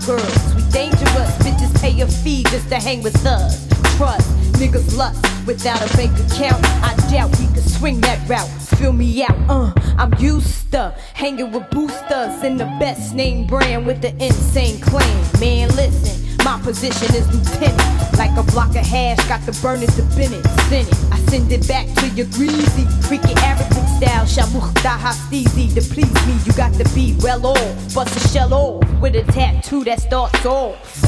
girls. We dangerous, bitches pay a fee just to hang with us. Trust, niggas lust without a bank account. I doubt we could swing that route. Fill me out, uh. I'm used to hanging with boosters in the best name brand with the insane clan. Man, listen. My position is lieutenant. Like a block of hash, got the burning to Bennett. Send it. I send it back to your greasy. Freaky Arabic style. Shamuch steezy. To please me, you got to be well off. Bust a shell off with a tattoo that starts off.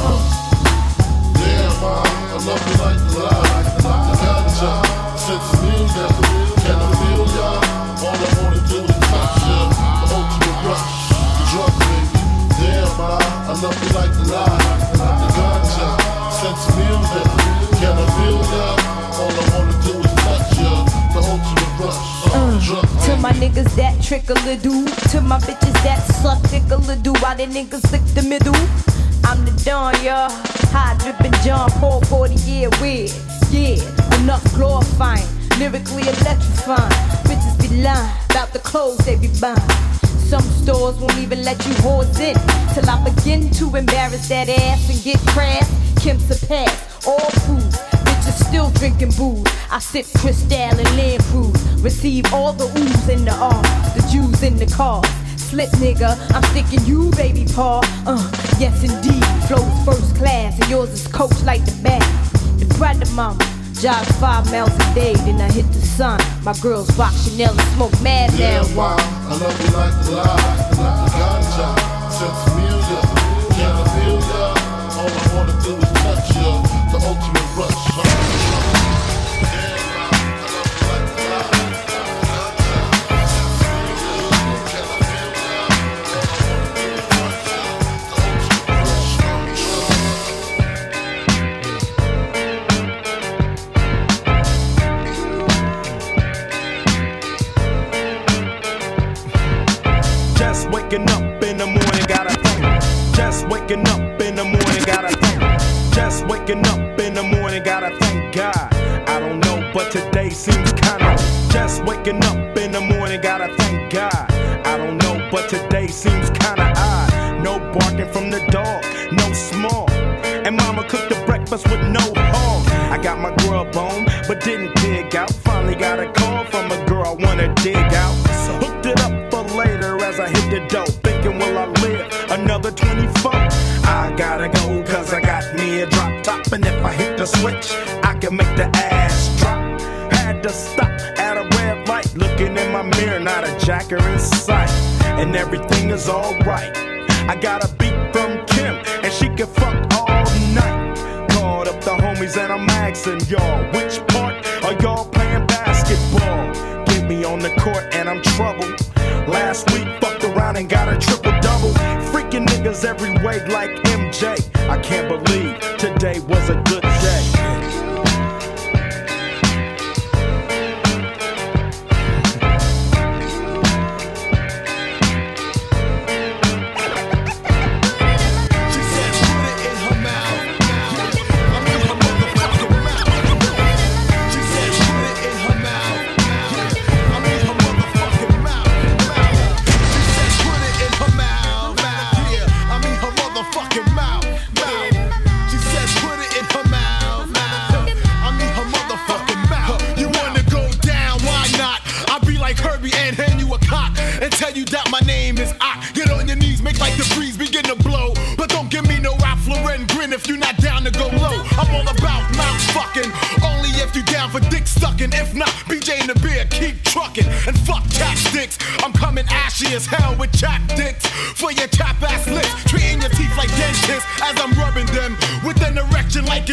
Mom, I love you like the light. I got ya. Since music, can I feel ya? All I wanna do is touch ya. The ultimate rush, the drug baby. Damn, mom, I love you like the light. I got ya. Since music, can To my niggas that trickle a do. To my bitches that suck tickle a do. Why the niggas lick the middle? I'm the Don, y'all. High drippin' John Paul 40 year weird. Yeah, enough glorifying. Lyrically electrifying. Bitches be lying about the clothes they be buying. Some stores won't even let you whores in till I begin to embarrass that ass and get crass. Kim's a pass, all food. Still drinking booze. I sip Cristal and Land Cruise. Receive all the oohs in the arms, the Jews in the car. Slip nigga, I'm sticking you, baby paw. Uh, yes indeed, flows first class, and yours is coach like the bag. The brother mama, jog five miles a day, then I hit the sun. My girls rock Chanel and smoke mad Yeah, now. mom, I love you like the light. I got ya. Alright. If you're not down to go low. I'm all about mouth fucking, only if you down for dick sucking. If not, BJ and the beer, keep trucking. And fuck chapsticks, I'm coming ashy as hell with chap dicks. For your chap ass lips, treating your teeth like dentists as I'm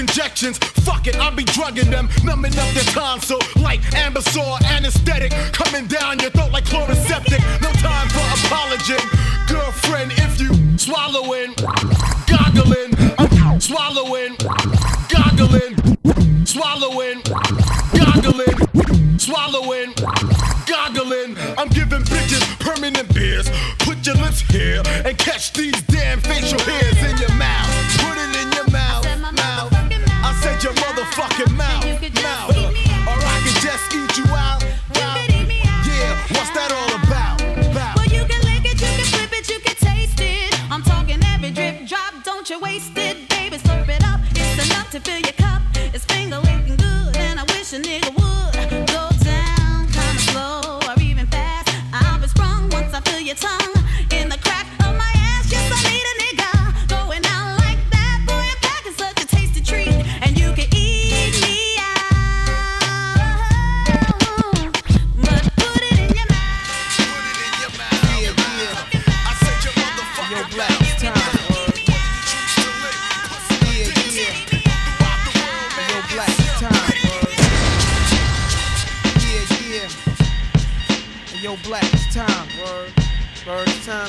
injections. Fuck it, I'll be drugging them, numbing up their tonsil like Ambesol anesthetic. Coming down your throat like Chloraseptic. No time for apology. Girlfriend, if you swallowing, goggling, swallowing, goggling, swallowing, goggling, swallowing, goggling. I'm giving bitches permanent beers. Put your lips here and catch these damn facial hairs in your mouth.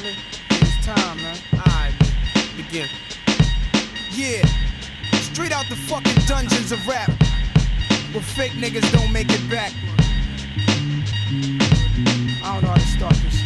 Man. It's time, man. Alright, begin. Yeah. Straight out the fucking dungeons of rap. Where fake niggas don't make it back. I don't know how to start this.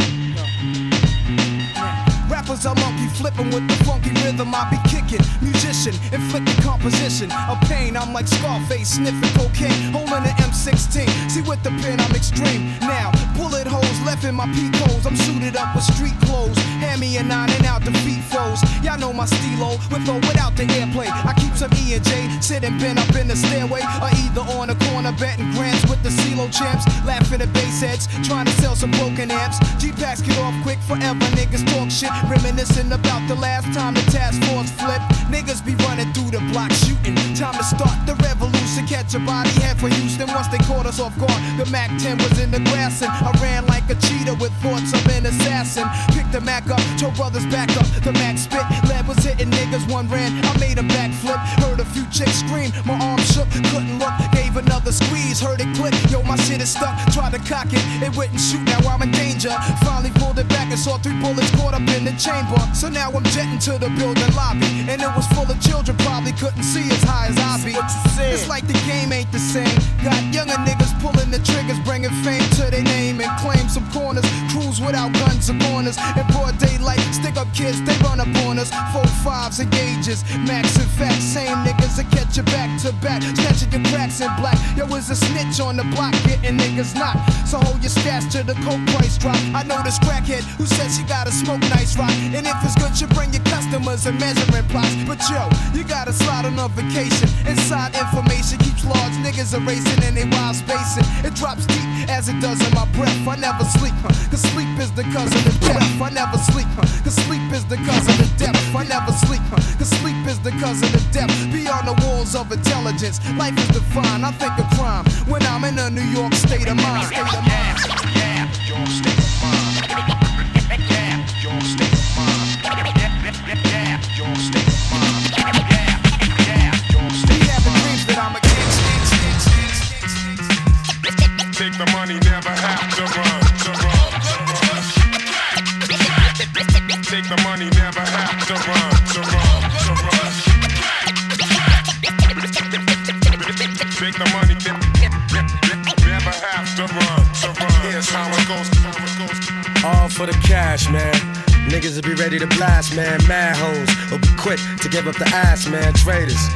Rappers are monkey flipping with the funky rhythm I be kicking. Musician, inflicting composition of pain. I'm like Scarface sniffing cocaine, holding an M16. See with the pen I'm extreme. Now bullet holes left in my peak holes. I'm suited up with street clothes. Hand me a nine and out defeat foes. Y'all know my stilo with or without the airplay. I keep some E and J sitting bent up in the stairway, or either on a corner betting grants with the CeeLo champs, laughing at bass heads, trying to sell some broken amps. G packs get off quick forever. Niggas talk shit, reminiscing about the last time the task force flipped. Niggas be running through the block shooting. Time to start the revolution. Catch a body head for Houston. Once they caught us off guard, the Mac 10 was in the grass and I ran like a cheetah with thoughts of an assassin. Picked the Mac up, told brothers back up. The Mac spit, lead was hitting niggas. One ran, I made a backflip. Heard a few chicks scream, my arm shook, couldn't look. Gave another squeeze, heard it click. Yo, my shit is stuck. Tried to cock it, it wouldn't shoot. Now I'm in danger. Finally pulled it back and saw three bullets caught up in the chamber. So now I'm jetting to the building lobby, and it was full of children. Probably couldn't see as high as I be. It's like the game ain't the same. Got younger niggas pulling the triggers, bringing fame to their name and claim some corners. Cruise without guns or corners. In broad daylight, stick up kids, they run up on us. Four fives and gauges, max and fat. Same niggas that catch you back to back. Snatching your cracks in black. Yo, was a snitch on the block, getting niggas knocked. So hold your stash to the coke price drop. I know this crackhead who says she gotta smoke nice rock. And if it's good, you bring your customers and measuring plots. But yo, you gotta slide on a vacation. Inside information keeps large niggas erasing and they wild spacing. It drops deep as it does in my breath. I never sleep, huh? Cause sleep is the cause of death. I never sleep, huh? Cause sleep is the cause of the depth. I never sleep, huh? Cause sleep is the cause of the depth. Beyond the walls of intelligence, life is defined. I think of crime when I'm in a New York state of mind. State of mind. Be for the cash, man. Niggas will be ready to blast, man. Mad hoes will be quick to give up the ass, man. Traitors,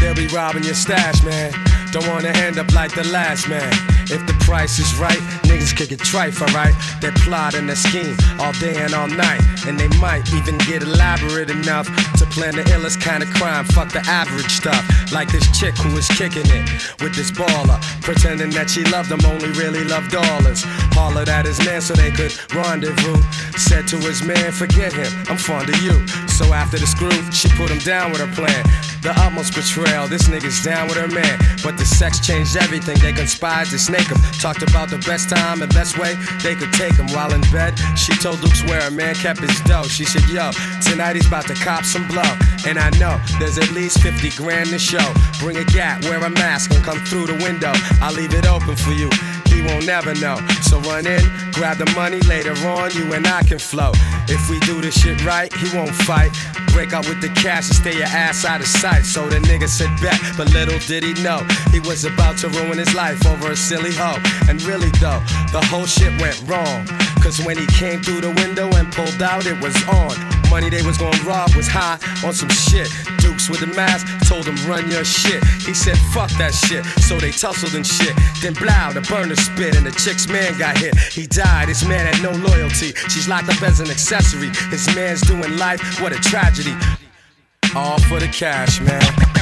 they'll be robbing your stash, man. Don't wanna end up like the last man. If the price is right, niggas kick it trife, alright? They plot and they scheme all day and all night. And they might even get elaborate enough to plan the illest kind of crime. Fuck the average stuff. Like this chick who was kicking it with this baller. Pretending that she loved him, only really loved dollars. Hollered at his man so they could rendezvous. Said to his man, forget him, I'm fond of you. So after the screw, she put him down with her plan. The utmost betrayal, this nigga's down with her man. But the sex changed everything, they conspired to snake him. Talked about the best time and best way they could take him. While in bed, she told Duke where a man kept his dough. She said, Yo, tonight he's about to cop some blow. And I know there's at least 50 grand to show. Bring a gat, wear a mask, and come through the window. I'll leave it open for you. He won't never know. So run in, grab the money, later on you and I can flow. If we do this shit right, he won't fight. Break up with the cash and stay your ass out of sight. So the nigga said bet, but little did he know he was about to ruin his life over a silly hoe. And really though, the whole shit went wrong. Cause when he came through the window and pulled out, it was on. Money they was gonna rob was high on some shit. Dukes with the mask told him run your shit. He said fuck that shit. So they tussled and shit. Then blow, the burner spit and the chick's man got hit. He died. His man had no loyalty. She's locked up as an accessory. His man's doing life. What a tragedy. All for the cash, man.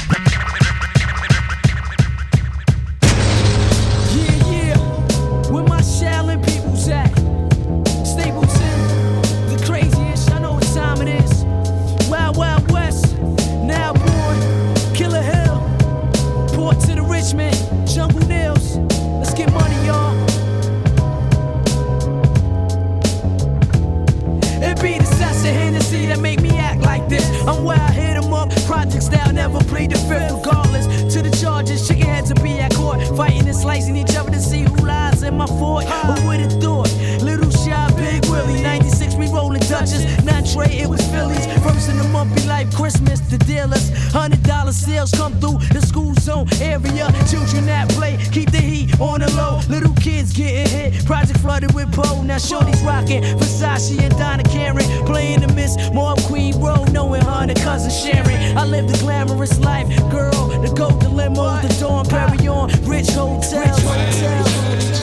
I'm where I hit 'em up. Project style never played the fifth, regardless. To the charges, chicken heads will be at court. Fighting and slicing each other to see who lies in my fort. Who would have thought? Little shy, big Willie. 96, Dutchess. Not Trey, it was Phillies. First in the month be like Christmas. The dealers, hundred dollar sales come through the school zone area. Children that play, keep the heat on the low. Little kids getting hit. Project flooded with Poe. Now Shorty's rocking Versace and Donna Karan. Playing the Miss Mob Queen Road, knowing her and cousin Sharon. I live the glamorous life, girl. The gold, the limo, the Dom Pérignon, rich hotels.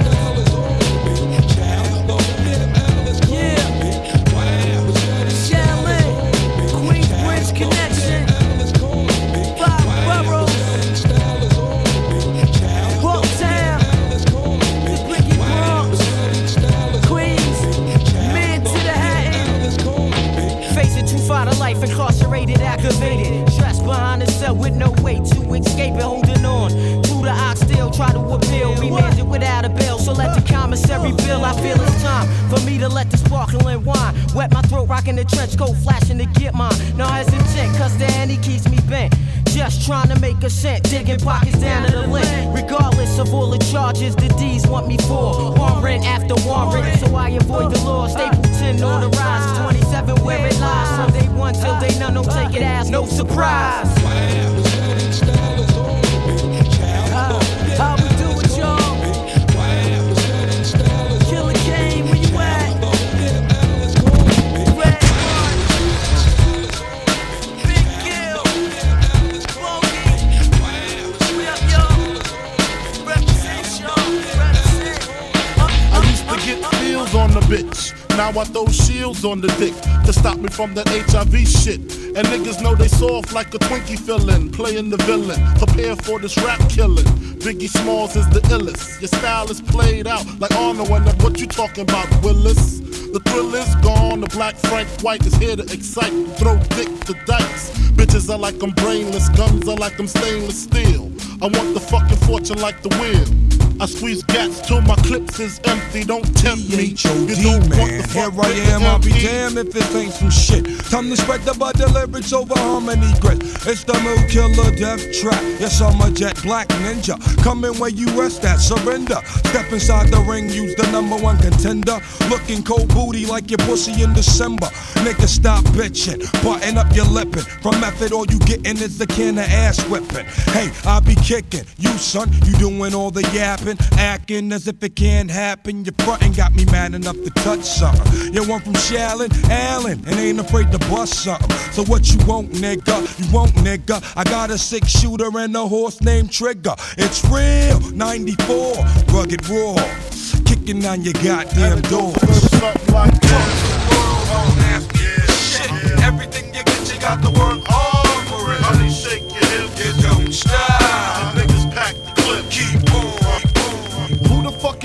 I feel it's time for me to let the sparkling wine wet my throat, rocking the trench coat, flashing to get mine. No hesitant, cause the handy keeps me bent. Just trying to make a cent, digging pockets down to the lint. Regardless of all the charges, the D's want me for. Warrant after warrant, so I avoid the law. Stapleton on the rise, 27 where it lies. From day one till day none, don't take it as no surprise. Now I throw shields on the dick to stop me from that HIV shit. And niggas know they soft like a Twinkie fillin', playing the villain. Prepare for this rap killing. Biggie Smalls is the illest. Your style is played out like Arnold and what you talking about, Willis? The thrill is gone. The black Frank White is here to excite. Throw dick to dice. Bitches are like I'm brainless. Guns are like I'm stainless steel. I want the fucking fortune like the wheel. I squeeze gats till my clips is empty. Don't tempt me. You don't want man. the Here fuck I with the am, I'll be damned if this ain't some shit. Time to spread the butter lyrics over harmony grit. It's the mood killer death trap. Yes, I'm a jet black ninja. Coming where you rest at, surrender. Step inside the ring, use the number one contender. Looking cold booty like your pussy in December. Nigga, stop bitching. Button up your lippin'. From method, all you gettin' is the can of ass whipping. Hey, I'll be kicking. You, son, you doing all the yapping. Acting as if it can't happen. Your frontin' got me mad enough to touch something. You one from Shaolin, Allen, and ain't afraid to bust something. So what you want, nigga? You want, nigga? I got a six shooter and a horse named Trigger. It's real, 94, rugged raw, kicking on your goddamn doors. Something like Shit, everything you get, you got to work hard for it. Honey, shake your hips. You don't stop.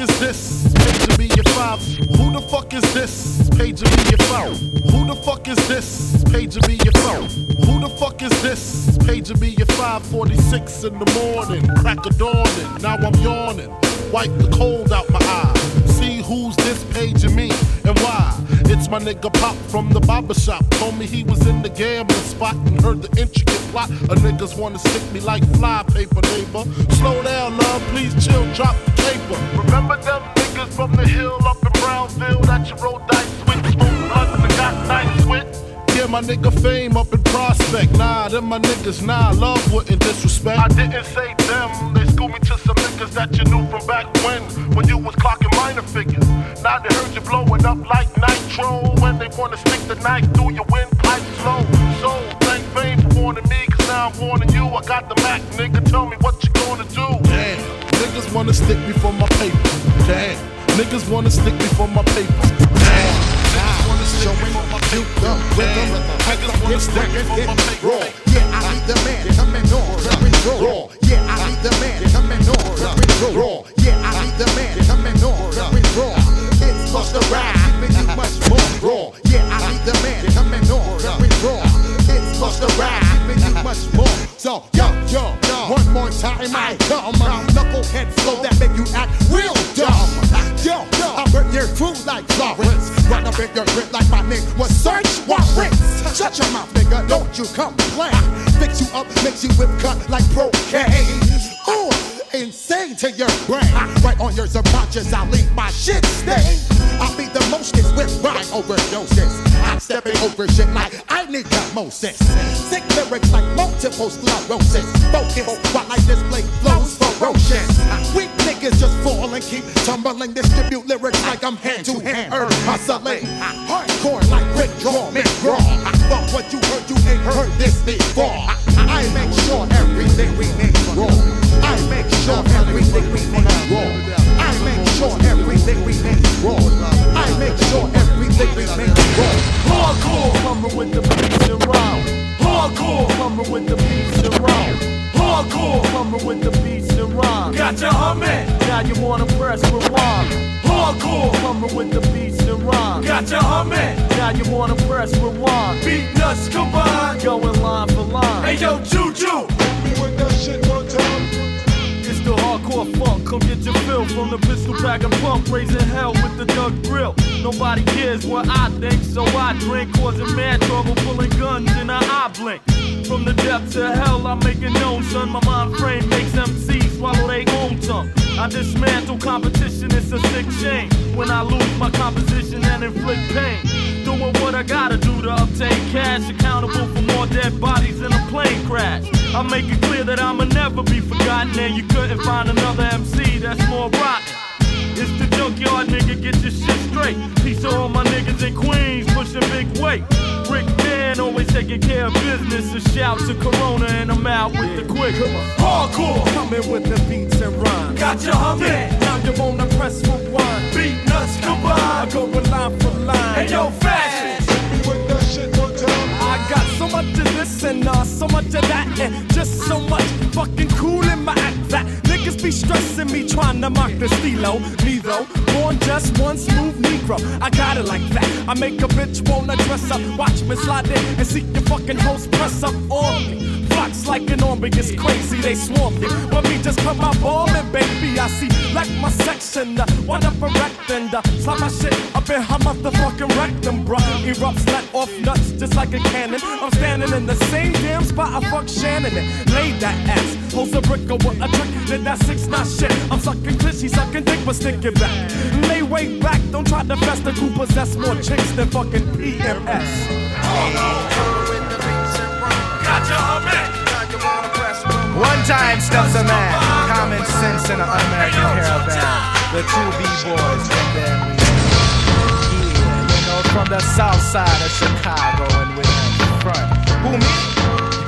Is this? Page me your five. Who the fuck is this? Page me your phone. Who the fuck is this? Page me your phone. Who the fuck is this? Page me your 546 in the morning. Crack of dawning. Now I'm yawning. Wipe the cold out my eye. Who's this paging me and why. It's my nigga Pop from the barber shop. Told me he was in the gambling spot and heard the intricate plot. A niggas wanna stick me like fly paper, neighbor. Slow down, love, please chill, drop the paper. Remember them niggas from the hill up in Brownsville that you rolled dice my nigga fame up in prospect. Nah, them my niggas, nah, love wouldn't disrespect. I didn't say them, they schooled me to some niggas that you knew from back when, when you was clocking minor figures. Now they heard you blowing up like nitro, when they wanna stick the knife through your windpipe slow. So, thank fame for warning me, cause now I'm warning you. I got the Mac, nigga, tell me what you gonna do. Damn, niggas wanna stick me for my paper. Damn, niggas wanna stick me for my paper. Damn, niggas wanna stick me for my paper. Damn, niggas wanna stick me for my paper. Yeah, I need the man coming on, coming raw. Yeah, I need the man coming on, coming raw. Yeah, I need the man coming on, coming raw. It's Busta Rhymes, giving you much more raw. Yeah, I need the man coming on, coming raw. It's Busta Rhymes, giving you much more. So, yo, yo, yo. one more time I come. You complain. Fix you up, makes you whip cut like cocaine. Ooh, insane to your brain. Right on your subconscious, I'll leave my shit stain. I'll be the mostest with rhyme overdoses. I'm stepping over shit like I need osmosis. Sick lyrics like multiple sclerosis. Focus yo, Juju, With that shit one time. it's the hardcore funk. Come get your fill from the pistol pack and pump. Raising hell with the Doug grill. Nobody cares what I think, so I drink. Causing mad trouble, pulling guns in an eye blink. From the depths of hell, I'm making known, son. My mind frame makes MCs swallow their own tongue. I dismantle competition, it's a sick shame. When I lose my composition and inflict pain. Doing what I gotta do to obtain cash. Accountable for more dead bodies in a plane crash. I make it clear that I'ma never be forgotten. And you couldn't find another MC that's more rotten. It's the junkyard nigga, get your shit straight. Peace to all my niggas in Queens, pushing big weight. Rick Man always taking care of business. A shout to Corona and I'm out with the quick. Hardcore, Coming with the beats and rhymes. got you humming. Now you wanna press for rewind. Beat nuts I combined. go with line for line. And yo, fashion. Much of this and uh, so much of that, and just so much fucking cool in my act that niggas be stressing me trying to mock the stilo. Me though, born just one smooth Negro. I got it like that. I make a bitch wanna dress up, watch me slide in and see your fucking host press up on me. Flocks like an army, it's crazy, they swarm me. But me just come out ballin', baby. I see like my section, uh, one up erect and uh, slap my shit up in her motherfucking rectum, bruh. Erupts, let off nuts just like a cannon. I'm standing in the same damn spot I fuck Shannon and laid that ass. Holds a brick with a trick, did that six nine shit. I'm sucking clit, she sucking dick, but stick it back. Lay way back, don't try to fester, who possess more chicks than fucking PMS. Got you humming. One time, stuff's a man. common sense in an un-American caravan. The two B-boys, then we, yeah, you know, from the south side of Chicago, and we're in front. Who me?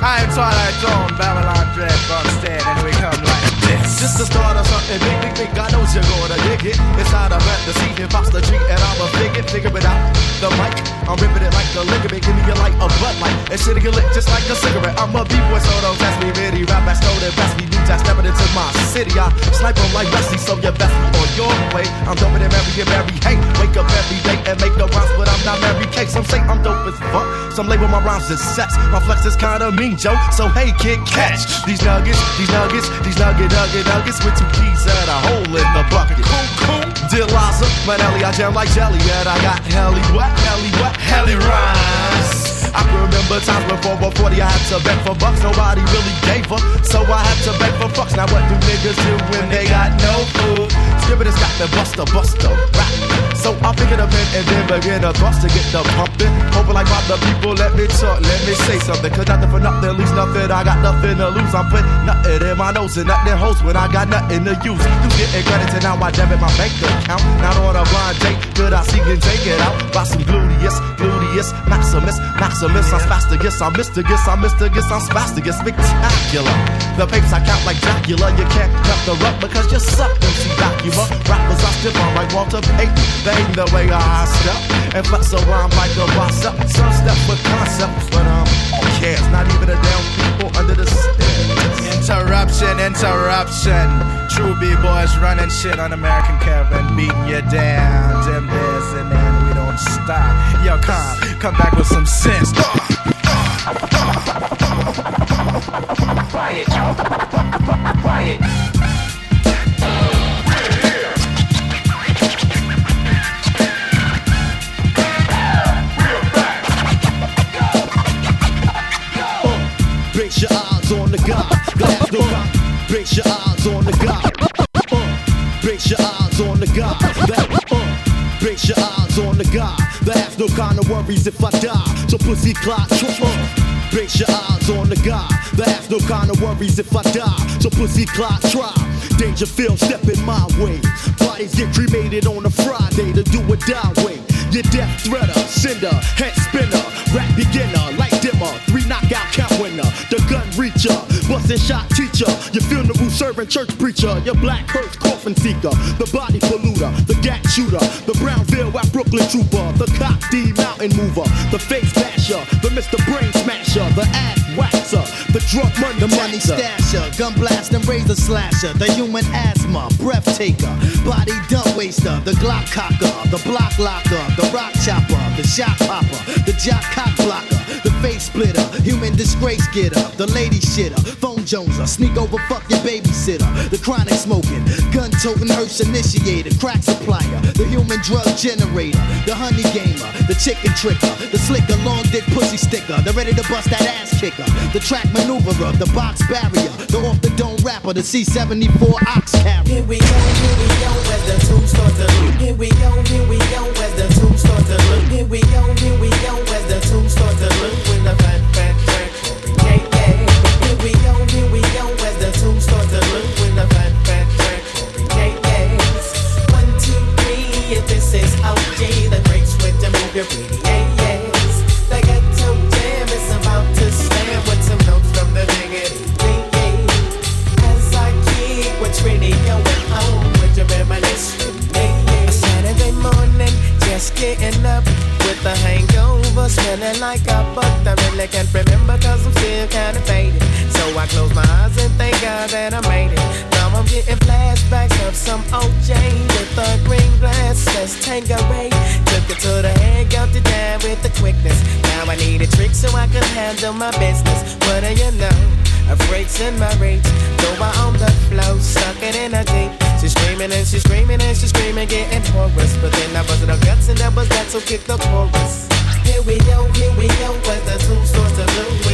I am Twilight Zone, Babylon Dread, Bumstead, and we come like this. Just the start of something big, big, big. God knows you're gonna dig it. Inside a rap, the scene, hip hop's the treat, and I'm a figure, figure it out. The mic, I'm ripping it like a ligament. Give me a light, a butt Light, and get lit just like a cigarette. I'm a B-boy, so don't test me, really. Rap, I stole it, me new jazz, stepping into my city. I snipe like Wesley, so you best be on your way. I'm dumping it every and every hey. Wake up every day and make the rhymes, but I'm not Mary Kate. Some say I'm dope as fuck, some label my rhymes as sex. My flex is kinda mean, Joe. So hey, kid, catch these nuggets, these nuggets, these nugget, nugget, nuggets with two keys and a hole in the bucket. Cool, cool. Dear Liza, but I jam like jelly, and I got helly what, helly what, helly rhymes. I can remember times before, before I had to beg for bucks. Nobody really gave up, so I had to beg for fucks. Now what do niggas do when they got no food? Skibbit has got the buster, buster, rap. So I pick it up and then begin to bust to get the pumping. Hoping like my the people let me talk, let me say something. Cause nothing for nothing, lose nothing. I got nothing to lose. I'm putting nothing in my nose and nothing hoes when I got nothing to use. You getting credit and now I debit my bank account. Not on a blind date, could I see and take it out? Buy some gluteus, gluteus, maximus, maximus. I'm spastigus, I'm mystigus, I'm mystigus, I'm spastigus. Spectacular. The papes I count like Dracula. You can't cut the rug because you suck, MC Dracula. Rappers I stiff on like Walter Payton. They ain't the way I step and flex a rhyme like a boss up. Some step with concepts, but um, who cares? Not even a damn people under the stairs. Interruption, interruption. True B-boys running shit on American Caravan, beating you down. Them this and then we don't stop. Yo, come, come back with some sense. Uh, uh, uh, quiet, quiet. Brace your eyes on the God. Uh, your eyes on the God. That, uh, your eyes on the God. That has no kind of worries if I die. So pussy clock. Uh, brace your eyes on the God. That has no kind of worries if I die. So pussy clock try. Danger Dangerfield stepping my way. Bodies get cremated on a Friday to do a die way. Your death threader, sender, head spinner, rap beginner, light dimmer, three knockout count gun reacher, busting shot teacher, your funeral servant church preacher, your black hearse coffin seeker, the body polluter, the gat shooter, the Brownsville at Brooklyn trooper, the cop D mountain mover, the face basher, the Mr. Brain smasher, the ass waxer, the drug money The money stasher, gun blast and razor slasher, the human asthma, breath taker, body dump waster, the Glock cocker, the block locker, the rock chopper, the shot popper, the jock cock blocker, the face splitter, human disgrace getter, the lady shitter, phone joneser, sneak over fuck your babysitter, the chronic smoking, gun toting hearse initiator, crack supplier, the human drug generator, the honey gamer, the chicken tricker, the slicker, long dick pussy sticker, the ready to bust that ass kicker, the track maneuverer, the box barrier, the off the dome rapper, the C74 ox carrier. Here we go, here we go, as the tune starts to. Here we go, here we go, as the tune starts to. Here we go, here we go, as the tune starts to. With the fat, fat track, yeah, yeah. Here we go, here we go, as the tune starts to. With the fat, fat track, yeah, yeah. One, two, three, if this is OG, the great switch to move your pretty, just getting up with a hangover, smelling like a butt. I really can't remember cause I'm still kinda faded. So I close my eyes and thank God that I made it. Now I'm getting flashbacks of some OJ with a green glass, says Tanqueray. Took it to the head, got it down with the quickness. Now I need a trick so I can handle my business. What do you know? A freaks in my rates. Go out on the floor, stuck it in a deep. She's screaming and she's screaming and she's screaming, getting hoarse. But then I busted her guts and that was that, so kick the chorus. Here we go, here we go, as the two starts to blue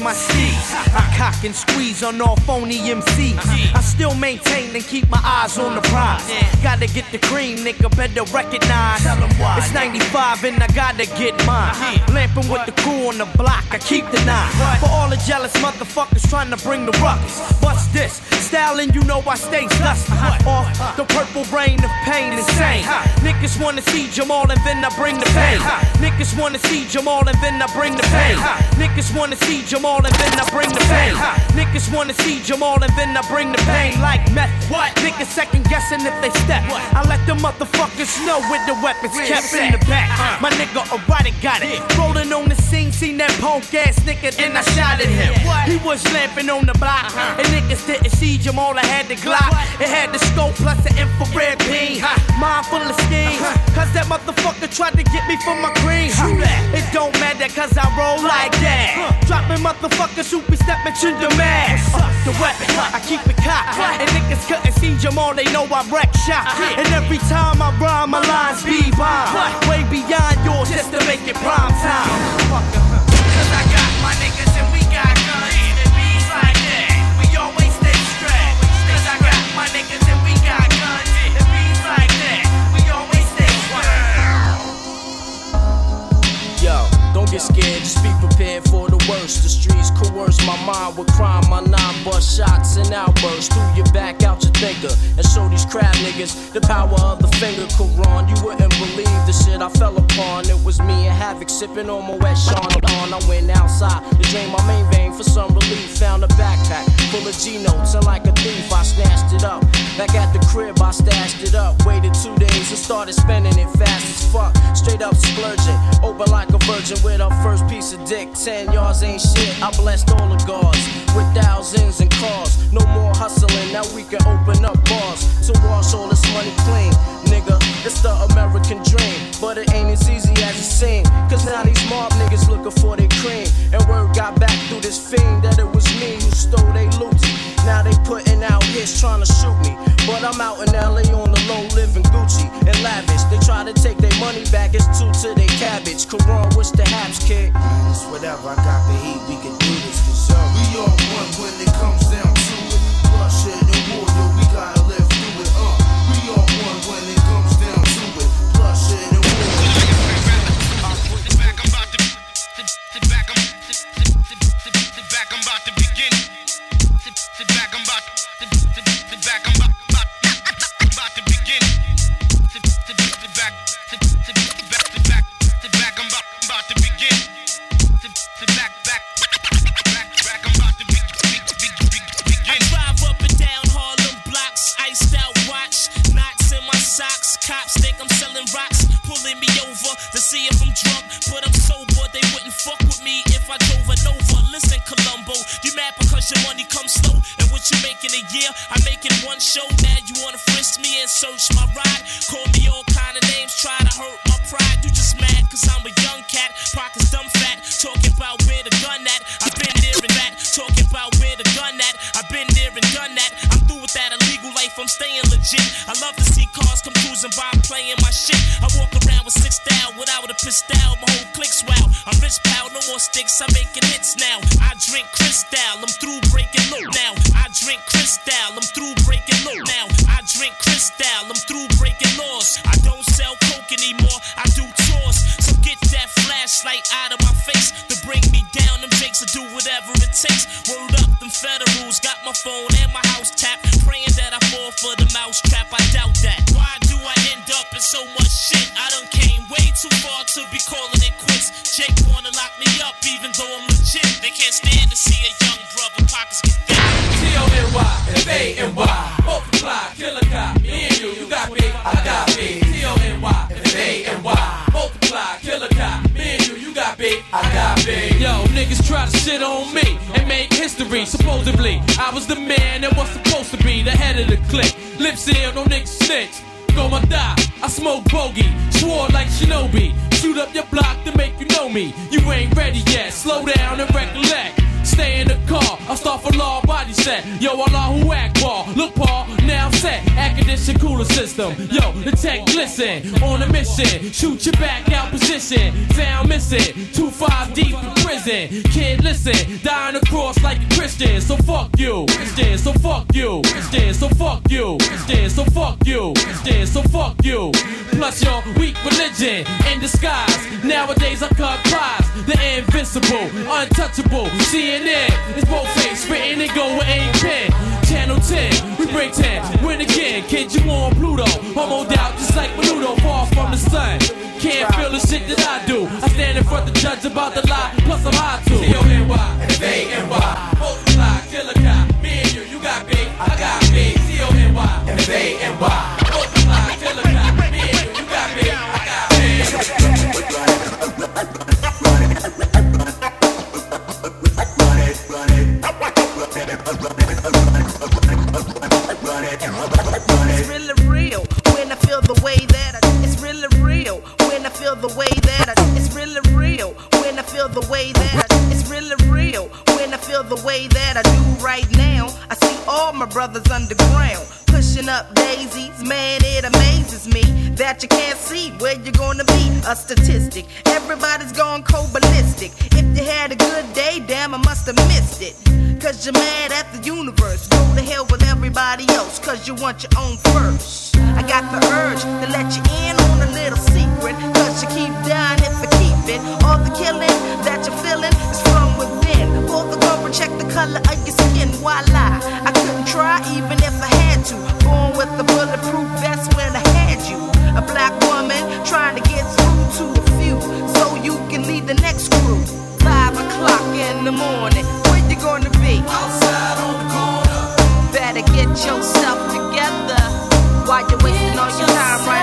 test my steeds. I cock and squeeze on all phony MCs. I still maintain and keep my eyes on the prize. Gotta get the cream, nigga, better recognize. It's 95 and I gotta get mine. Uh-huh. Lamping with the crew on the block, I keep the nine. For all the jealous motherfuckers trying to bring the ruckus. Bust this, styling, you know I stay dusty. Uh-huh. Off uh-huh. the purple rain of pain, insane. Niggas wanna see Jamal and then I bring the pain. Niggas wanna see Jamal and then I bring the pain. Niggas wanna see Jamal and then I bring the pain. Niggas wanna see Jamal and then I bring the pain like meth. What? Niggas second guessing if they step. What? I let the motherfuckers know with the weapons kept in the back. Uh-huh. My nigga already got it. Rolling on the scene, seen that punk ass nigga, then I shot at him. What? He was lamping on the block, uh-huh. and niggas didn't see Jamal. I had the Glock. It had the scope plus the infrared beam. Mind full of schemes, uh-huh. cause that motherfucker tried to get me for my cream. It don't matter cause I roll like that. Dropping motherfuckers who be stepping to the mass. The weapon, I keep it cocked. And niggas couldn't see Jamal, they know I wreck shot. And every time I rhyme, my lines be bomb. Way beyond yours just to make it prime time. Cause I got my niggas and we got guns. It beats like that. We always stay strapped. Cause I got my niggas and we got guns. It beats like that. We always stay strapped. Yo, don't get scared, just be prepared for the worst. The coerce my mind with crime. My nine bust shots and outbursts through your back, out your thinker. And show these crab niggas the power of the finger. Quran, you wouldn't believe the shit I fell upon. It was me and Havoc sipping on my wet Sean on. I went outside to drain my main vein for some relief. Found a backpack full of G notes, and like a thief, I snatched it up. Back at the crib, I stashed it up. Waited two days and started spending it fast as fuck. Straight up splurging, open like a virgin with her first piece of dick. Ten yards ain't shit. I blessed with thousands and cars. No more hustling, now we can open up bars to wash all this money clean. Nigga, it's the American dream, but it ain't as easy as it seems. Cause now these mob niggas looking for their cream. And word got back through this fiend that it was me who stole they loot. Now they putting out hits trying to shoot me. But I'm out in LA on the low living Gucci and lavish. They try to take their money back, it's two to their cabbage. Quran, what's the haps, kid? Man, it's whatever, I got the heat, we can do. We all one when it comes try to shit on me and make history. Supposedly, I was the man that was supposed to be the head of the clique. Lip seal, no niggas snitch. Go my die, I smoke bogey, swore like Shinobi. Shoot up your block to make you know me. You ain't ready yet, slow down and recollect. Stay in the car. I start for law, body set. Yo, Allah who act ball. Look, Paul, now I'm set. Air condition cooler system. Yo, the tech glisten. On a mission. Shoot your back out position. Sound missing. Two five deep in prison. Kid, listen. Dying across like a Christian. So fuck you. Christian, so fuck you. Christian, so fuck you. Christian, so fuck you. Christian, so fuck you. Plus your weak religion in disguise. Nowadays I cut prize. The invincible, untouchable. CNN it's both face, spitting and going ain't pen. Channel 10, we break 10, win again. Kid, you on Pluto. Homo doubt, just like Pluto, far from the sun. Can't feel the shit that I do. I stand in front of the judge about the lie, plus I'm high too. C-O-N-Y, V-N-Y, multiply, kill a cop. Me and you, you got big, I got big. C-O-N-Y, V-N-Y. the way that I do right now. I see all my brothers underground pushing up daisies. Man, it amazes me that you can't see where you're gonna be. A statistic, everybody's gone cobalistic. If you had a good day, damn, I must have missed it. Cause you're mad at the universe. Go to hell with everybody else, cause you want your own first. I got the urge to let you time right.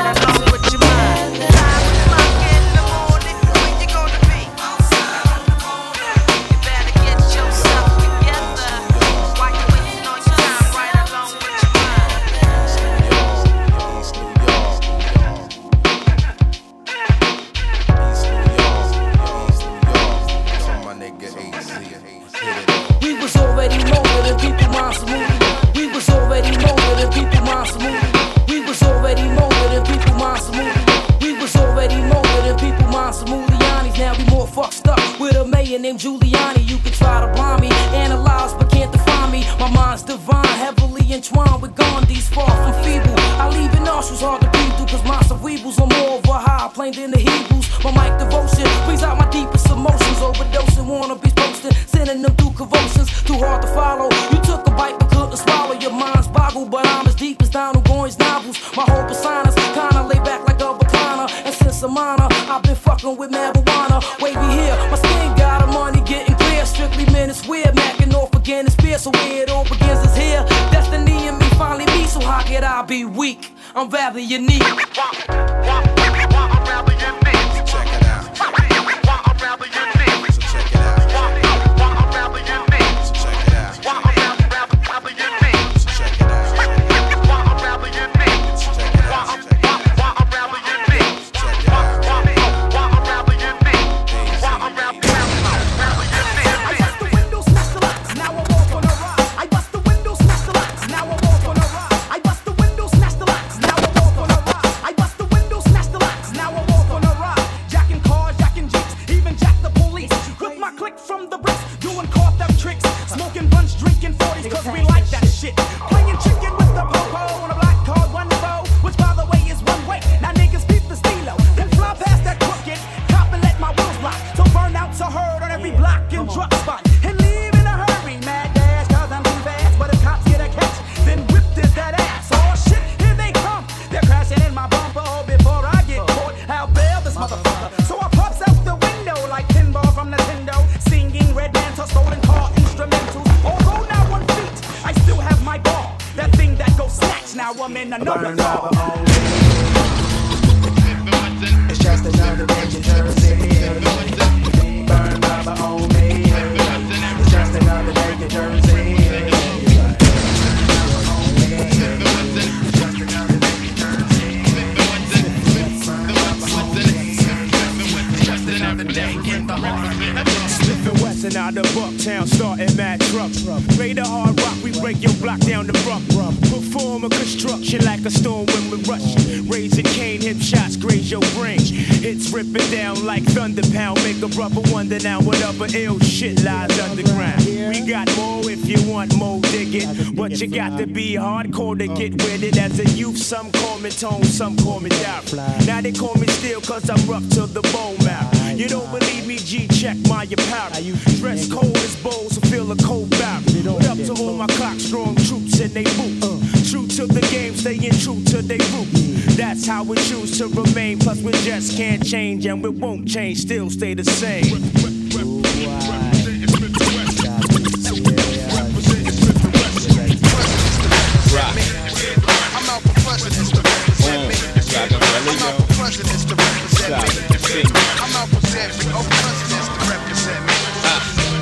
Be to get with it. As a youth, some call me tone, some call me doubt. Now they call me still cause I'm rough to the bone mouth. You don't believe me, G, check my apparel. Dress cold as bowls, so feel a cold bout. What up to all my clock strong troops in they boots? True to the game, staying true to they roots. That's how we choose to remain. Plus, we just can't change and we won't change, still stay the same.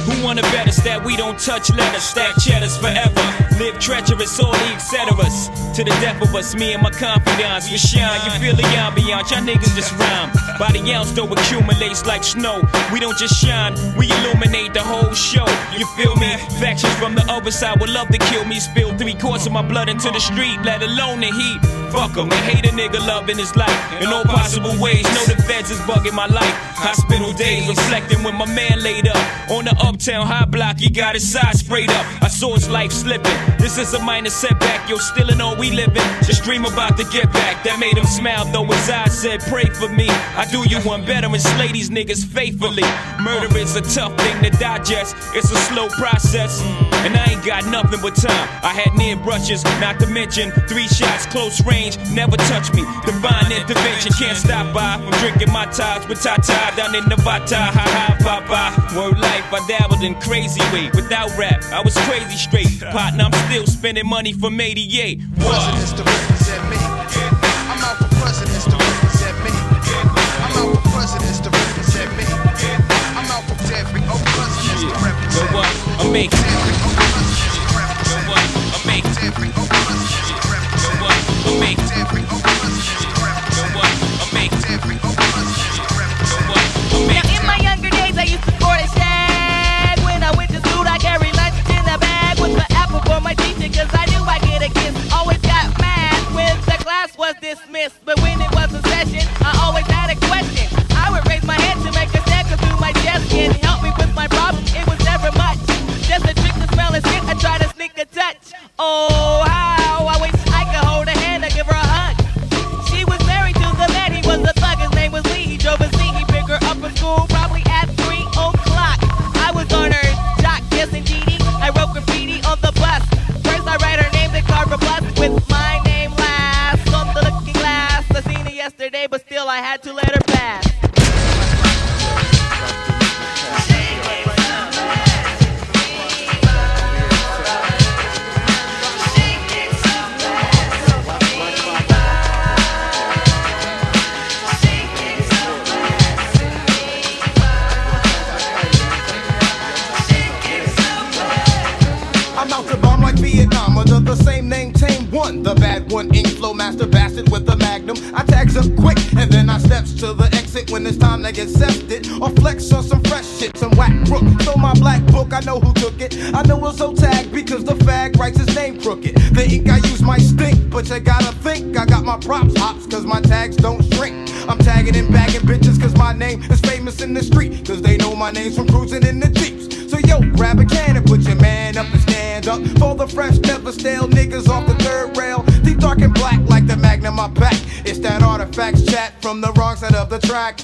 Who wanna bet us that we don't touch letters, stack cheddars forever? Live treacherous, all the etceteras. To the death of us, me and my confidants, we shine. You feel the ambiance, y'all niggas just rhyme. Body ounce, though, accumulates like snow. We don't just shine, we illuminate the whole show. You feel me? Factions from the other side would love to kill me. Spill three quarts of my blood into the street, let alone the heat. Fuck 'em, and hate a nigga loving his life in all possible ways. Know the feds is bugging my life. Hospital days reflecting when my man laid up on the uptown high block. He got his side sprayed up. I saw his life slipping. This is a minor setback. Yo, still in all we living. Just dream about the get back. That made him smile, though his eyes said, Pray for me. I do you one better and slay these niggas faithfully. Murder is a tough thing to digest. It's a slow process. And I ain't got nothing but time. I had near brushes, not to mention three shots, close range, never touch me. Divine intervention can't stop by from drinking my ties with Tata down in Nevada. Ha ha, papa. Word life, I dabbled in crazy way. Without rap, I was crazy straight. Partner, I'm still spending money from 88. Presidents to represent me. I'm out for presidents to represent me. I'm out for presidents to represent me. I'm out for every oh presidents to represent me. what? I was dismissed. But time get sefted. Or flex on some fresh shit, some whack crook. So my black book, I know who took it. I know it's so tagged because the fag writes his name crooked. The ink I use might stink, but you gotta think I got my props hops cause my tags don't shrink. I'm tagging and bagging bitches cause my name is famous in the street. Cause they know my name's from cruising in the Jeeps. So yo, grab a can and put your man up and stand up for the fresh, never stale niggas off the third rail. Deep dark and black like the magnum I pack. It's that artifacts chat from the wrong side of the track.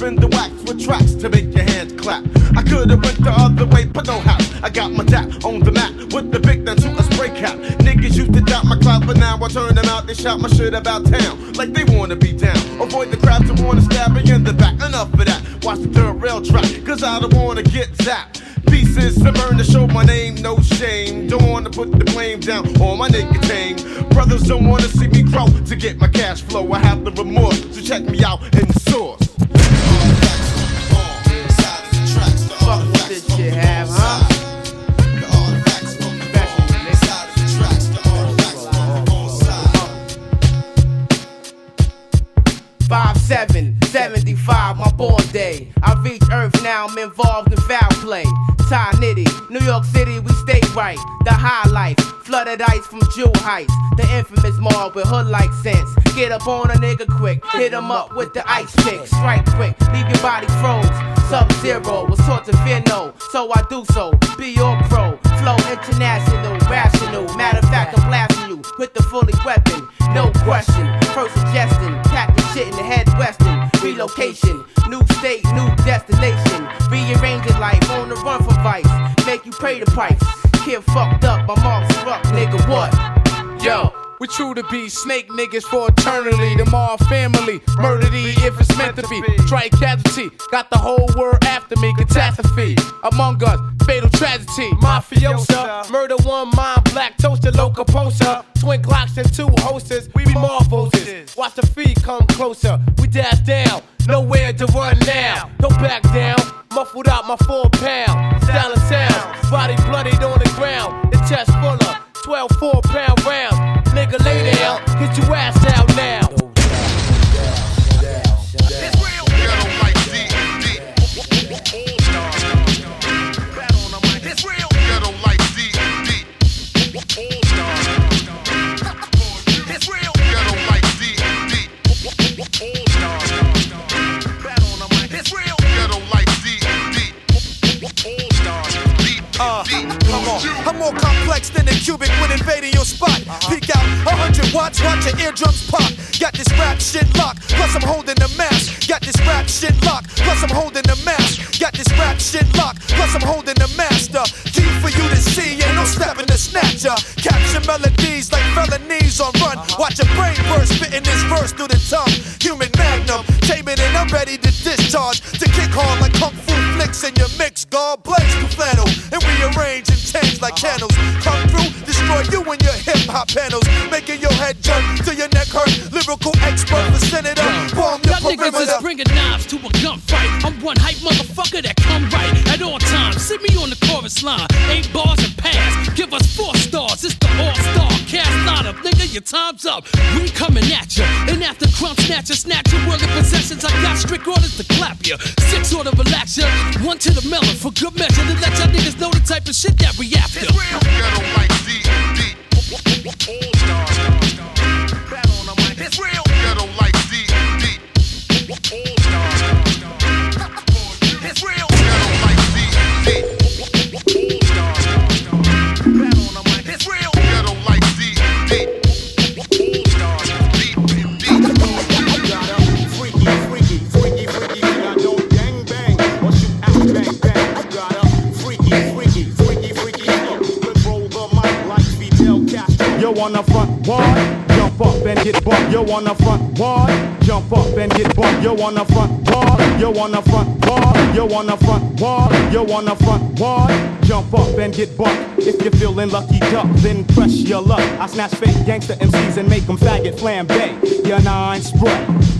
Spin the wax with tracks to make your hands clap. I could've went the other way, but no how. I got my dap on the map with the big down to a spray cap. Niggas used to doubt my clout, but now I turn them out. They shout my shit about town like they wanna be down. Avoid the crowds that wanna stab me in the back. Enough of that. Watch the third rail track, cause I don't wanna get zapped. pieces to burn to show my name, no shame. Don't wanna put the blame down on my nicotine. Brothers don't wanna see me grow to get my cash flow. I have the remorse, so check me out in the source. This shit, have, huh? Five seven seventy five, my born day. I reach Earth now, I'm involved in foul play. Ty Nitty, New York City, we stay right. The high life, flooded ice from Jewel Heights. The infamous mall with hood like sense. Get up on a nigga quick, hit him up with the ice pick. Strike quick, leave your body froze. Sub zero was taught to fear no, so I do so. Be your pro, flow international, rational. Matter of fact, I'm blasting you with the fully weapon, no question. First suggestion, pack the shit in the head western. Relocation, new state, new destination. Rearranging life on the run for vice. Make you pay the price. Kid fucked up, my mom struck, nigga, what? Yo, we true to be snake niggas for eternity. The Mar family, murder thee if it's meant to be. Strike casualty, got the whole world after me. Catastrophe among us, fatal tragedy. Mafiosa, murder one mind, black toaster, local poster. Twin Glocks and two holsters, we be marvels. Watch the feet come closer, we dash down. Nowhere to run now, don't back down. Muffled out my four pound, style and sound. Body bloodied on the ground, the chest full of 12 four pound rounds. Nigga, lay down, get your ass out watts, watch your eardrums pop. Got this rap shit locked, plus I'm holding the mask. Got this rap shit locked, plus I'm holding the mask. Got this rap shit locked, plus I'm holding the master. Key for you to see, ain't no snapping the snatcher. Capture melodies like felonies on run. Uh-huh. Watch your brain burst, spitting this verse through the tongue. Human magnum, taming it and I'm ready to discharge. To kick hard like kung fu flicks in your mix. God blaze through flannel and rearrange and change like uh-huh. candles. Destroy you and your hip hop panels. Making your head jump till your neck hurt. Lyrical expert for senator. Bomb your Y'all niggas is bringing knives to a gunfight. I'm one hype motherfucker that come right at all times. Sit me on the chorus line, eight bars and pass. Give us four your time's up. We coming at ya. And after crumb snatcher, snatch your worldly possessions, I got strict orders to clap ya. Six order relax ya. One to the melon for good measure to let y'all niggas know the type of shit that we after. It's The front wall, jump up and get bumped. Yo on the front wall, jump up and get bumped. Yo on the front wall, yo on the front wall, yo on the front wall, yo on the front wall, jump up and get bumped. If you're feeling lucky duck, then press your luck. I snatch fake gangster MCs and make them faggot flambe. Your nine spray.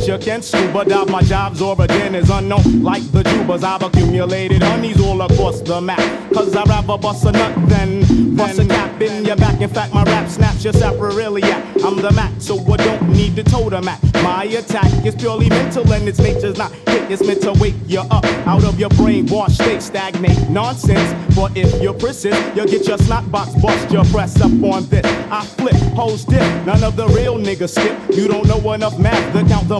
you can scuba dive. My job's origin is unknown, like the tubas. I've accumulated honeys all across the map. Cause I'd rather bust a nut than bust a cap in your back. In fact, my rap snaps your sapriliac. I'm the Mac, so I don't need to totem at. My attack is purely mental and its nature's not hit. It's meant to wake you up out of your brainwash state, stagnate nonsense. But if you're persist, you'll get your snot box bust. Your press up on this. I flip, hoes dip. None of the real niggas skip. You don't know enough math to count the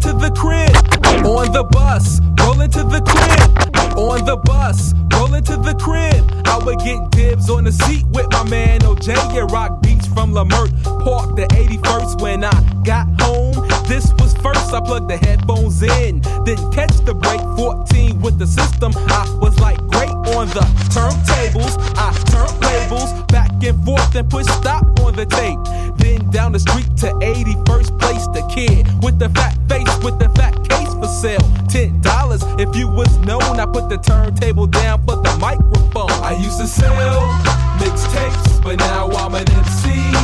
into the crib. On the bus, roll into the crib. On the bus, rolling to the crib. I would get dibs on the seat with my man OJ and rock beats from Leimert Park the 81st when I got home. This was first, I plugged the headphones in. Then catch the break 14 with the system. I was like on the turntables. I turn labels back and forth and put stop on the tape. Then down the street to 81st place, the kid with the fat face with the fat case for sale. Ten dollars if you was known. I put the turntable down, put the microphone. I used to sell mixtapes, but now I'm an MC.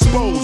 Nugget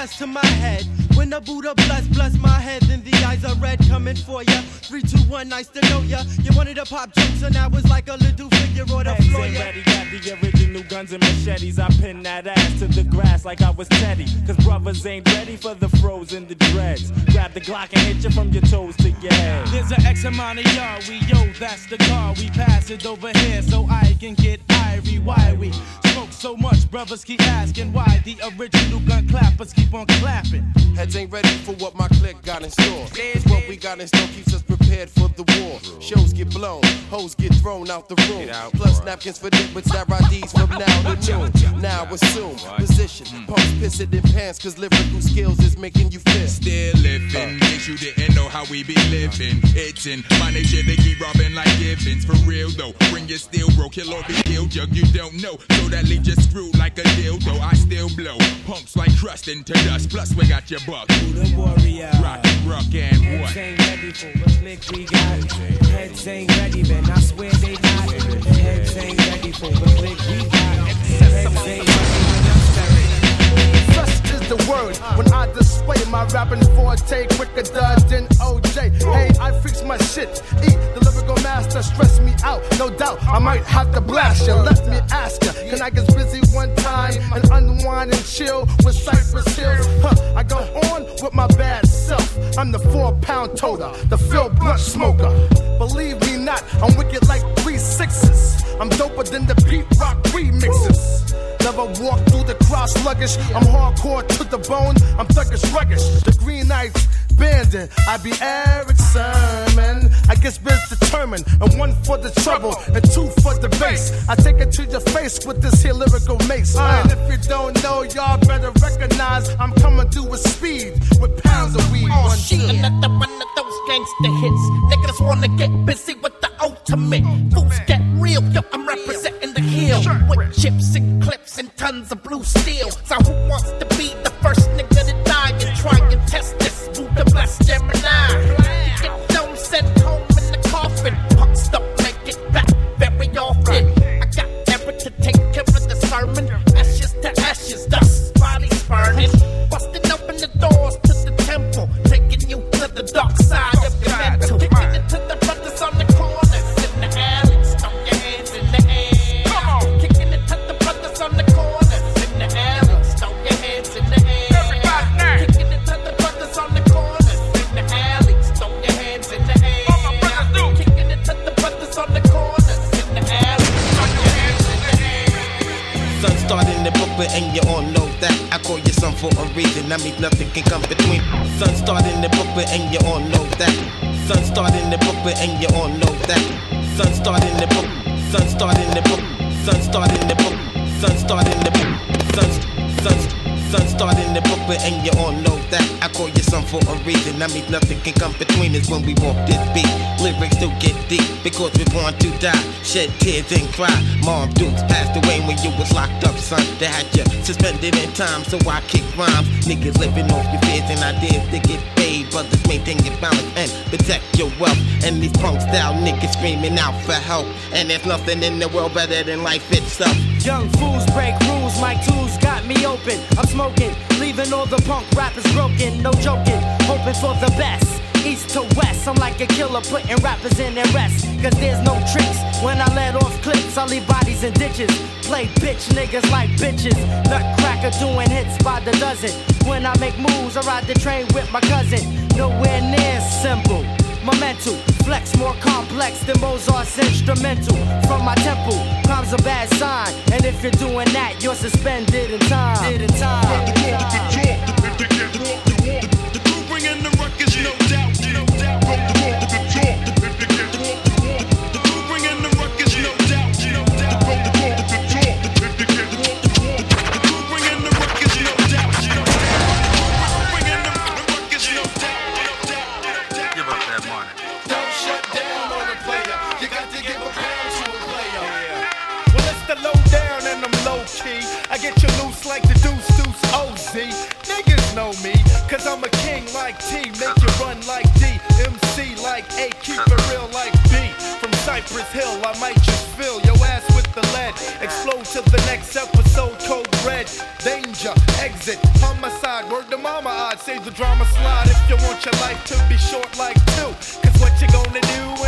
chest to my head. When the Buddha bless, bless my head, then the eyes are red coming for ya. Three, two, one, nice to know ya. You wanted to pop jokes, and I was like a little figure on the Heads floor. ain't ready, got the original guns and machetes. I pin that ass to the grass like I was Teddy. Cause brothers ain't ready for the froze and the dreads. Grab the Glock and hit you from your toes to your head. There's an X amount of yard, we yo, that's the car. We pass it over here so I can get irie. Why we smoke so much, brothers keep asking why the original gun clappers keep on clapping. Heads ain't ready for what my clique got in store. Cause what we got in store keeps us prepared for the war. Shows get blown, hoes get thrown out the room. Plus napkins for dip with IDs from now to noon. Now assume position, mm. pumps pissing in pants cause lyrical skills is making you fit. Still living, uh. in case you didn't know how we be living. It's in my nature to keep robbing like weapons for real though. Bring your steel, bro. Kill or be killed, jug you don't know. So that leaves you screwed like a dildo. I still blow punks like crust into dust. Plus we got your buck. the warrior. Rock, rock and what? Heads ain't ready for the flick we got. Heads ain't ready, man. I swear they not. Heads ain't ready for the flick we got. Heads ain't is the word when I display my rapping forte quicker than OJ. Hey, I fix my shit. Eat the lyrical master, stress me out. No doubt, I might have to blast you. Let me ask you, can I get busy one time and unwind and chill with Cypress Hills? Huh, I go on with my bad self. I'm the four pound toter, the Phil Blunt smoker. Believe me not, I'm wicked like three sixes. I'm doper than the Pete Rock remixes. Never walk through the crowd sluggish. I'm hardcore to the bone. I'm thuggish, ruggish. The Green Knights bandit. I be Erick Sermon. I guess biz determined. And one for the trouble and two for the bass. I take it to your face with this here lyrical mace. Uh. And if you don't know, y'all better recognize I'm coming through with speed with pounds of weed. Oh, One, shit, another one of those gangster hits. Niggas wanna get busy with the ultimate. Fools get real, yo, I'm representing the hill. With chips and clips and tons of blue steel. So who wants to can come between. Sun starting the booklet and you means nothing can come between us when we walk this beat. Lyrics still get deep because we're born to die. Shed tears and cry. Mom Dukes passed away when you was locked up, son. They had you suspended in time, so I kick rhymes. Niggas living off your fears and ideas to get paid. Brothers maintain your balance and protect your wealth. And these punk style niggas screaming out for help. And there's nothing in the world better than life itself. Young fools break rules, my tools got me open. I'm smoking, leaving all the punk rappers broken. No joking, hoping for the best. East to west, I'm like a killer putting rappers in their rest. Cause there's no tricks. When I let off clips, I leave bodies in ditches. Play bitch niggas like bitches. Nutcracker doing hits by the dozen. When I make moves, I ride the train with my cousin. Nowhere near simple. My mental flex more complex than Mozart's instrumental. From my temple, crime's a bad sign. And if you're doing that, you're suspended in time. In time. Bringing the like T. Make you run like D. MC like A. Keep it real like B. From Cypress Hill, I might just fill your ass with the lead. Explode to the next episode, code red. Danger, exit, homicide. Word to mama, I'd save the drama slide if you want your life to be short like two. Cause what you gonna do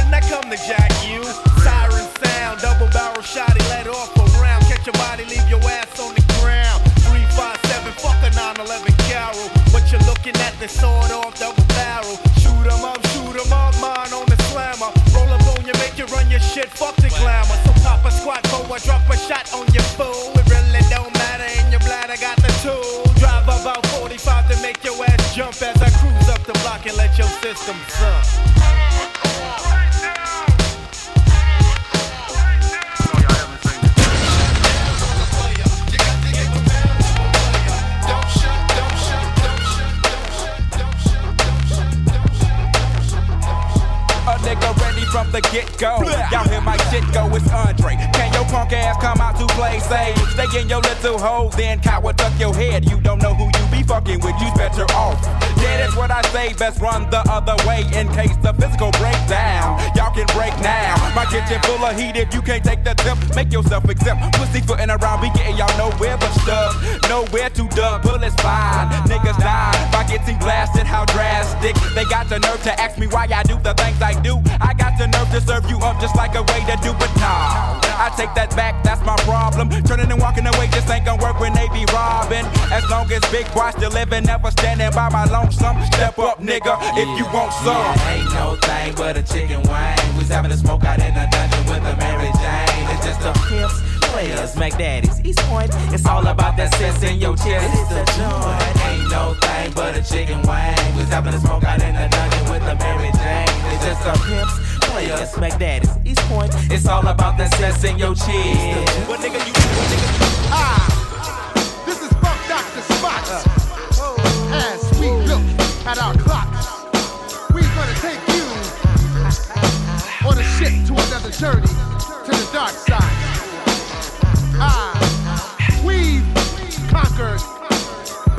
sword off, double barrel. Shoot 'em up, shoot 'em up, mine on the slammer. Roll up on you, make you run your shit, fuck the glamour. So pop a squat for I drop a shot on your fool. It really don't matter in your bladder, got the tool. Drive about 45 to make your ass jump as I cruise up the block and let your system suck. Go. Y'all hear my shit go, it's Andre. Can your punk ass come out to play safe? Stay in your little hole, then coward duck your head. You don't know who you be fucking with, you's better off. Yeah, that's what I say, best run the other way in case the physical break down. Y'all can break now. My kitchen full of heat if you can't take the tip. Make yourself exempt. Pussy footing around, we getting y'all nowhere but stuck. Nowhere to duck, bullets fine. Niggas die getting blasted, how drastic. They got the nerve to ask me why I do the things I do. I got the nerve to serve you up just like a way to do it now. I take that back, that's my problem. Turning and walking away just ain't gonna work when they be robbing. As long as big boy still living, never standing by my lonesome. Step up, nigga, if you want some. Yeah, ain't no thing but a chicken wing. We's having a smoke out in the dungeon with a Mary Jane. It's just a pimps, players, Mac Daddies, East Point. It's all about that sense in your chest. It's the joint. Ain't no thing but a chicken wing. We's having a smoke out in the dungeon with a Mary Jane. It's just a pimps, players, Mac Daddies, East Point. It's all about that sense in your chest. What nigga you? Ah, this is Funk Doctor Spock. As we look at our clocks, we're gonna take you on a ship to another journey to the dark side. Ah, we've conquered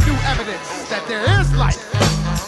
new evidence that there is life.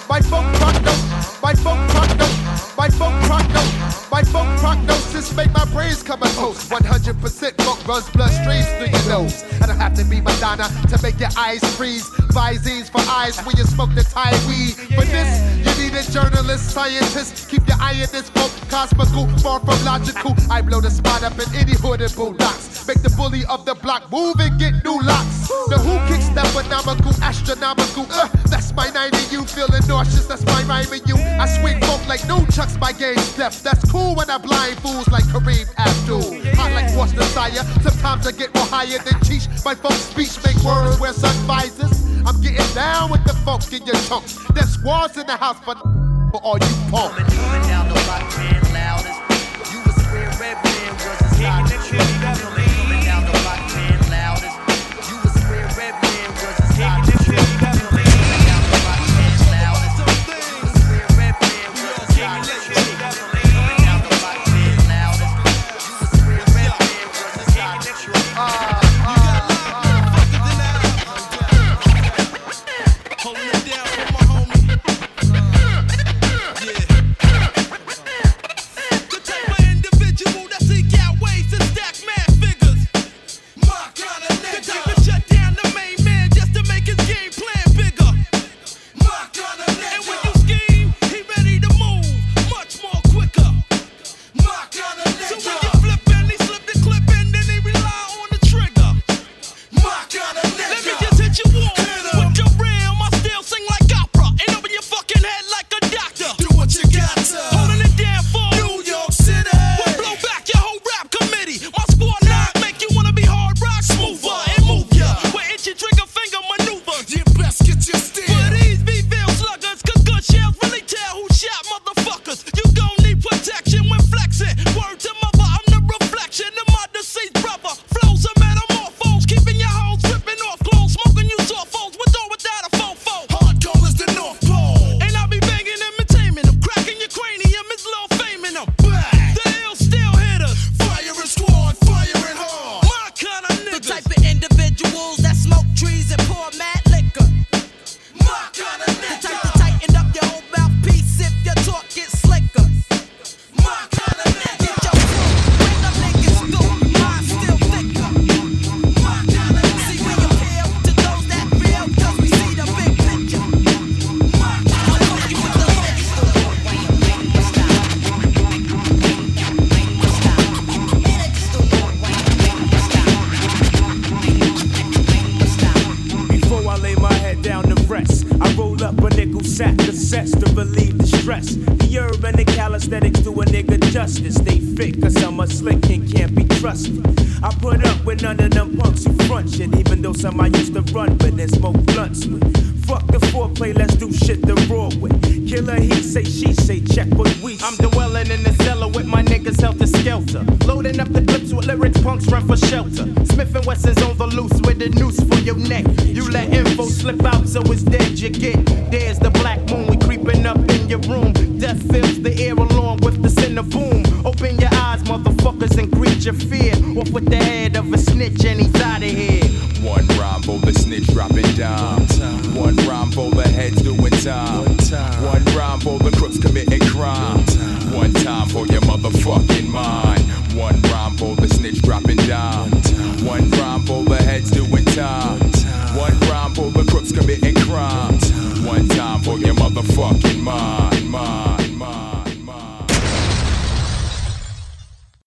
By folk prognosis, by folk prognosis, by folk prognosis, by folk prognosis, make my brains come a toast. 100% funk runs bloodstreams through your nose. I don't have to be Madonna to make your eyes freeze. Visines for eyes when you smoke the Thai weed. For this, you need a journalist, scientist. Keep your eye on this book, cosmical, far from logical. I blow the spot up in any hood and bulldogs. Make the bully of the block move and get new locks. The who kicks that phenomenal, astronomical. Uh, that's my nine and you feeling nauseous. That's my rhyme and you. I swing folk like no chucks, my game steps. That's cool when I blind fools like Kareem Abdul. I like what's desire. Sometimes I get more higher than Cheech. My folks speech make words wear sun visors. I'm getting down with the funk in your chunks. There's squads in the house for, for all you punks. down the block, man,